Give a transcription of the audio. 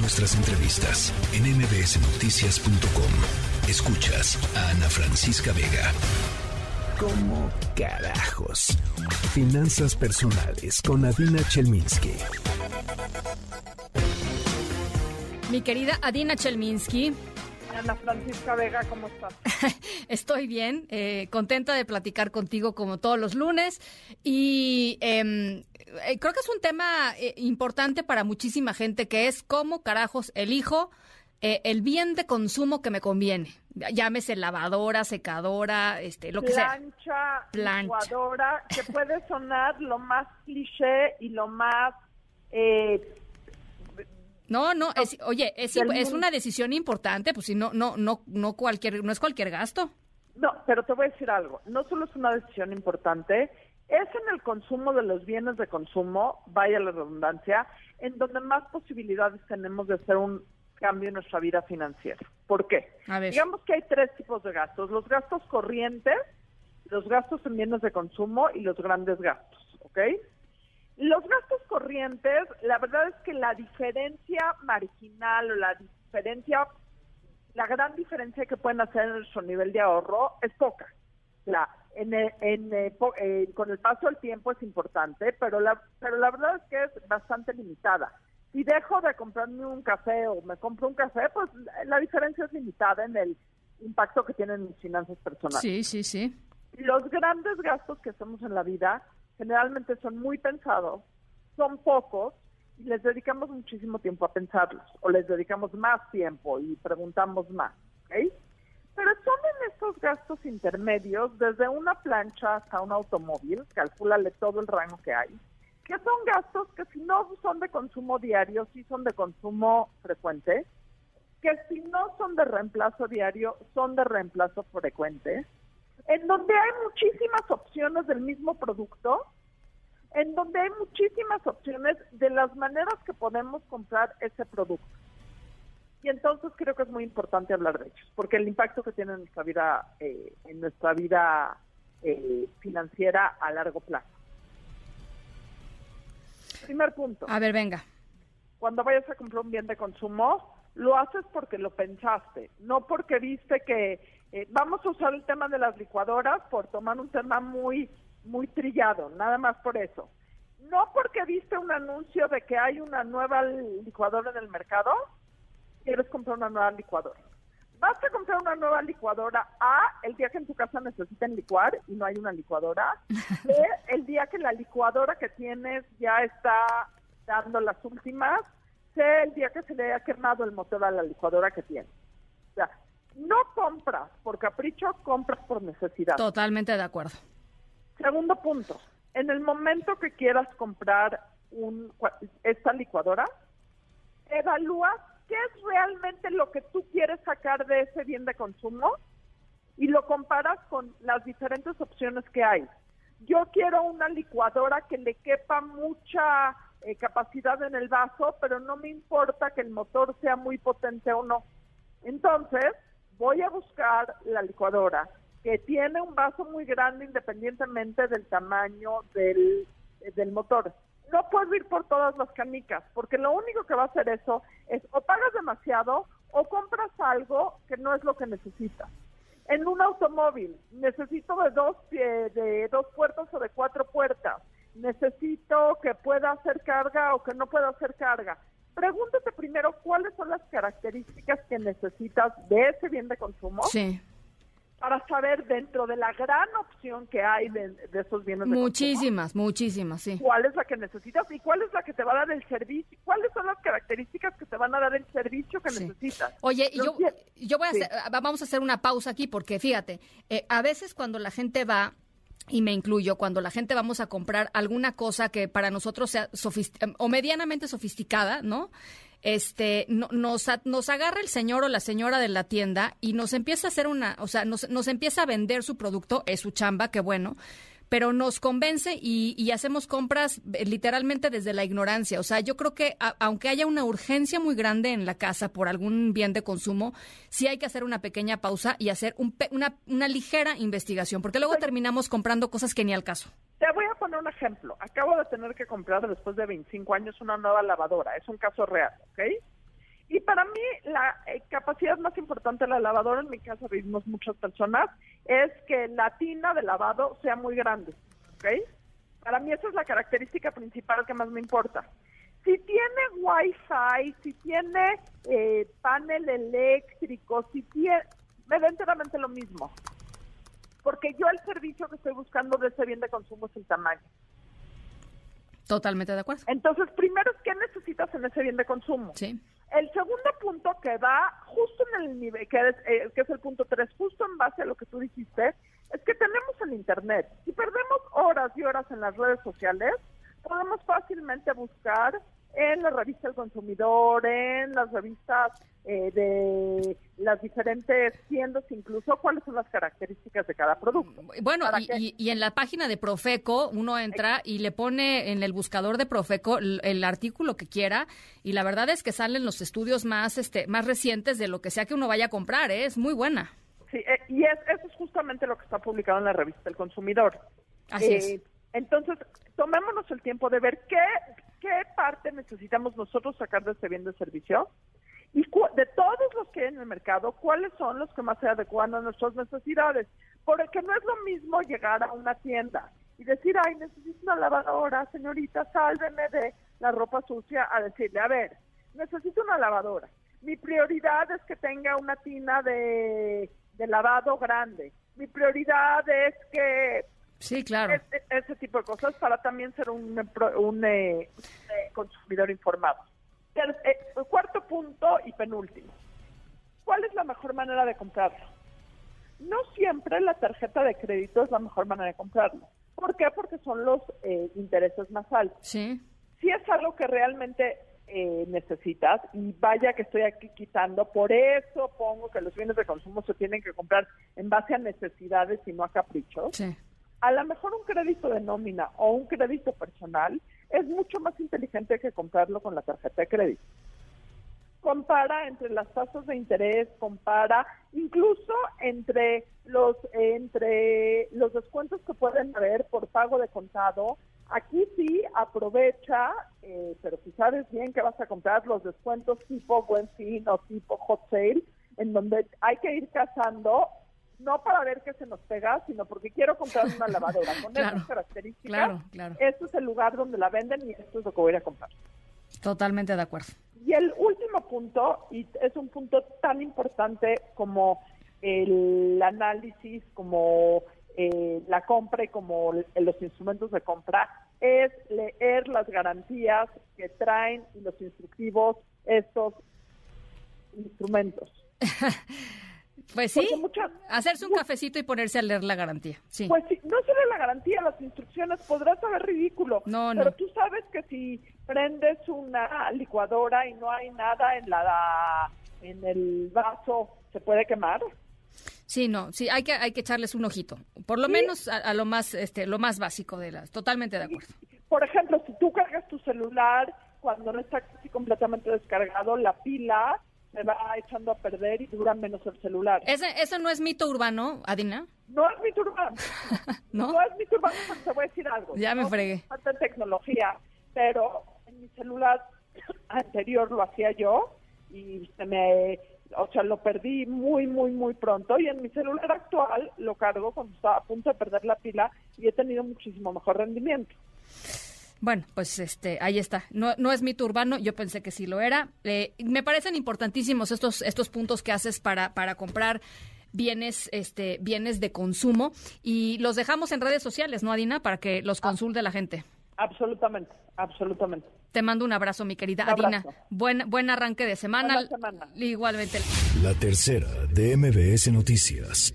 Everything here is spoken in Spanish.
nuestras entrevistas en mbsnoticias.com. Escuchas a Ana Francisca Vega. ¿Cómo carajos? Finanzas personales con Adina Chelminsky. Mi querida Adina Chelminsky. Ana Francisca Vega, ¿cómo estás? Estoy bien, eh, contenta de platicar contigo como todos los lunes y em, eh, creo que es un tema eh, importante para muchísima gente que es cómo carajos elijo el bien de consumo que me conviene. Llámese lavadora, secadora, este, lo que sea. Plancha, licuadora, que puede sonar lo más cliché y lo más no, no, es, oye, es, es una decisión importante, pues si no, no, no, no cualquier, no es cualquier gasto. No, pero te voy a decir algo. No solo es una decisión importante, es en el consumo de los bienes de consumo, vaya la redundancia, en donde más posibilidades tenemos de hacer un cambio en nuestra vida financiera. ¿Por qué? Digamos que hay tres tipos de gastos: los gastos corrientes, los gastos en bienes de consumo y los grandes gastos, ¿ok? Los gastos corrientes, la verdad es que la diferencia marginal o la diferencia, la gran diferencia que pueden hacer en su nivel de ahorro es poca. La, en, en, eh, eh, con el paso del tiempo es importante, pero la, pero la verdad es que es bastante limitada. Si dejo de comprarme un café o me compro un café, pues la diferencia es limitada en el impacto que tienen mis finanzas personales. Sí, sí, sí. Los grandes gastos que hacemos en la vida generalmente son muy pensados, son pocos y les dedicamos muchísimo tiempo a pensarlos o les dedicamos más tiempo y preguntamos más. ¿okay? Pero son en estos gastos intermedios, desde una plancha hasta un automóvil, calcúlale todo el rango que hay, que son gastos que si no son de consumo diario, sí son de consumo frecuente, que si no son de reemplazo diario, son de reemplazo frecuente, en donde hay muchísimas opciones del mismo producto, en donde hay muchísimas opciones de las maneras que podemos comprar ese producto. Y entonces creo que es muy importante hablar de ellos, porque el impacto que tiene en nuestra vida, eh, en nuestra vida eh, financiera a largo plazo. Primer punto. A ver, venga. Cuando vayas a comprar un bien de consumo, lo haces porque lo pensaste, no porque viste que eh, vamos a usar el tema de las licuadoras por tomar un tema muy, muy trillado, nada más por eso. No porque viste un anuncio de que hay una nueva licuadora en el mercado, quieres comprar una nueva licuadora. Vas a comprar una nueva licuadora A el día que en tu casa necesiten licuar y no hay una licuadora. B el día que la licuadora que tienes ya está dando las últimas. C el día que se le haya quemado el motor a la licuadora que tienes. O sea, no compras por capricho, compras por necesidad. Totalmente de acuerdo. Segundo punto, en el momento que quieras comprar un, esta licuadora, evalúa qué es realmente lo que tú quieres sacar de ese bien de consumo y lo comparas con las diferentes opciones que hay. Yo quiero una licuadora que le quepa mucha eh, capacidad en el vaso, pero no me importa que el motor sea muy potente o no. Entonces, voy a buscar la licuadora que tiene un vaso muy grande independientemente del tamaño del, del motor. No puedo ir por todas las canicas, porque lo único que va a hacer eso es o pagas demasiado o compras algo que no es lo que necesitas. En un automóvil necesito de dos, de dos puertas o de cuatro puertas. Necesito que pueda hacer carga o que no pueda hacer carga pregúntate primero cuáles son las características que necesitas de ese bien de consumo. Sí. Para saber dentro de la gran opción que hay de, esos bienes de muchísimas, muchísimas, sí. ¿Cuál es la que necesitas y cuál es la que te va a dar el servicio? ¿Cuáles son las características que te van a dar el servicio que necesitas? Oye, yo, yo voy a hacer, vamos a hacer una pausa aquí porque fíjate, eh, a veces cuando la gente va y me incluyo, cuando la gente vamos a comprar alguna cosa que para nosotros sea o medianamente sofisticada, ¿no? Este, nos, nos agarra el señor o la señora de la tienda y nos empieza a hacer una, o sea, nos, nos empieza a vender su producto, es su chamba, qué bueno, pero nos convence y, hacemos compras eh, literalmente desde la ignorancia. O sea, yo creo que aunque haya una urgencia muy grande en la casa por algún bien de consumo, sí hay que hacer una pequeña pausa y hacer una, una ligera investigación, porque luego terminamos comprando cosas que ni al caso. Te voy a poner un ejemplo. Acabo de tener que comprar después de 25 años una nueva lavadora. Es un caso real, ¿ok? Para mí la eh, capacidad más importante de la lavadora, en mi casa vivimos muchas personas, es que la tina de lavado sea muy grande, ¿ok? Para mí esa es la característica principal que más me importa. Si tiene wifi, si tiene eh, panel eléctrico, si tiene, me da enteramente lo mismo. Porque yo el servicio que estoy buscando de ese bien de consumo es el tamaño. Totalmente de acuerdo. Entonces, primero, ¿qué necesitas en ese bien de consumo? Sí. El segundo punto que va justo en el nivel, que es, eh, que es el punto tres, justo en base a lo que tú dijiste, es que tenemos el Internet. Si perdemos horas y horas en las redes sociales, podemos fácilmente buscar en la revista El Consumidor, en las revistas eh, de las diferentes tiendas, incluso cuáles son las características de cada producto. Bueno, y, en la página de Profeco uno entra y le pone en el buscador de Profeco el, artículo que quiera y la verdad es que salen los estudios más este más recientes de lo que sea que uno vaya a comprar, ¿eh? es muy buena. Sí, eh, y es, eso es justamente lo que está publicado en la revista El Consumidor. Así es. Entonces, tomémonos el tiempo de ver qué qué parte necesitamos nosotros sacar de este bien de servicio y de todos los que hay en el mercado, cuáles son los que más se adecuan a nuestras necesidades. Porque no es lo mismo llegar a una tienda y decir, ay, necesito una lavadora, señorita, sálveme de la ropa sucia, a decirle, a ver, necesito una lavadora. Mi prioridad es que tenga una tina de, de lavado grande. Mi prioridad es que Sí, claro. Ese, tipo de cosas para también ser un, un eh, consumidor informado. El, eh, el, cuarto punto y penúltimo. ¿Cuál es la mejor manera de comprarlo? No siempre la tarjeta de crédito es la mejor manera de comprarlo. ¿Por qué? Porque son los eh, intereses más altos. Sí. Si es algo que realmente necesitas, y vaya que estoy aquí quitando, por eso pongo que los bienes de consumo se tienen que comprar en base a necesidades y no a caprichos. Sí a lo mejor un crédito de nómina o un crédito personal es mucho más inteligente que comprarlo con la tarjeta de crédito. Compara entre las tasas de interés, compara incluso entre los entre los descuentos que pueden haber por pago de contado. Aquí sí aprovecha, eh, pero si sabes bien que vas a comprar los descuentos tipo buen fin o tipo hot sale, en donde hay que ir cazando no para ver qué se nos pega, sino porque quiero comprar una lavadora con esas características. Claro, claro. Este es el lugar donde la venden y esto es lo que voy a comprar. Totalmente de acuerdo. Y el último punto, y es un punto tan importante como el análisis, como eh, la compra y como los instrumentos de compra, es leer las garantías que traen y los instructivos estos instrumentos. Pues sí, hacerse un cafecito y ponerse a leer la garantía. Sí. Pues sí, no solo la garantía, las instrucciones, podrás saber ridículo. No, Pero tú sabes que si prendes una licuadora y no hay nada en la en el vaso, ¿se puede quemar? Sí, no, sí, hay que hay que echarles un ojito, por lo menos a, lo más este lo más básico de las. Totalmente de acuerdo. Por ejemplo, si tú cargas tu celular cuando no está casi completamente descargado, la pila se va echando a perder y dura menos el celular. ¿Ese, ¿Eso no es mito urbano, Adina? No es mito urbano. ¿No? es mito urbano, pero te voy a decir algo. Ya me fregué. Falta tecnología, pero en mi celular anterior lo hacía yo y se me... O sea, lo perdí muy, muy, muy pronto y en mi celular actual lo cargo cuando estaba a punto de perder la pila y he tenido muchísimo mejor rendimiento. Bueno, pues este, ahí está. No, no es mito urbano, yo pensé que sí lo era. Eh, me parecen importantísimos estos, estos puntos que haces para, para comprar bienes, este, bienes de consumo y los dejamos en redes sociales, ¿no, Adina? Para que los consulte la gente. Absolutamente, absolutamente. Te mando un abrazo, mi querida Adina. Buen, buen arranque de semana. semana. Igualmente. La tercera de MBS Noticias.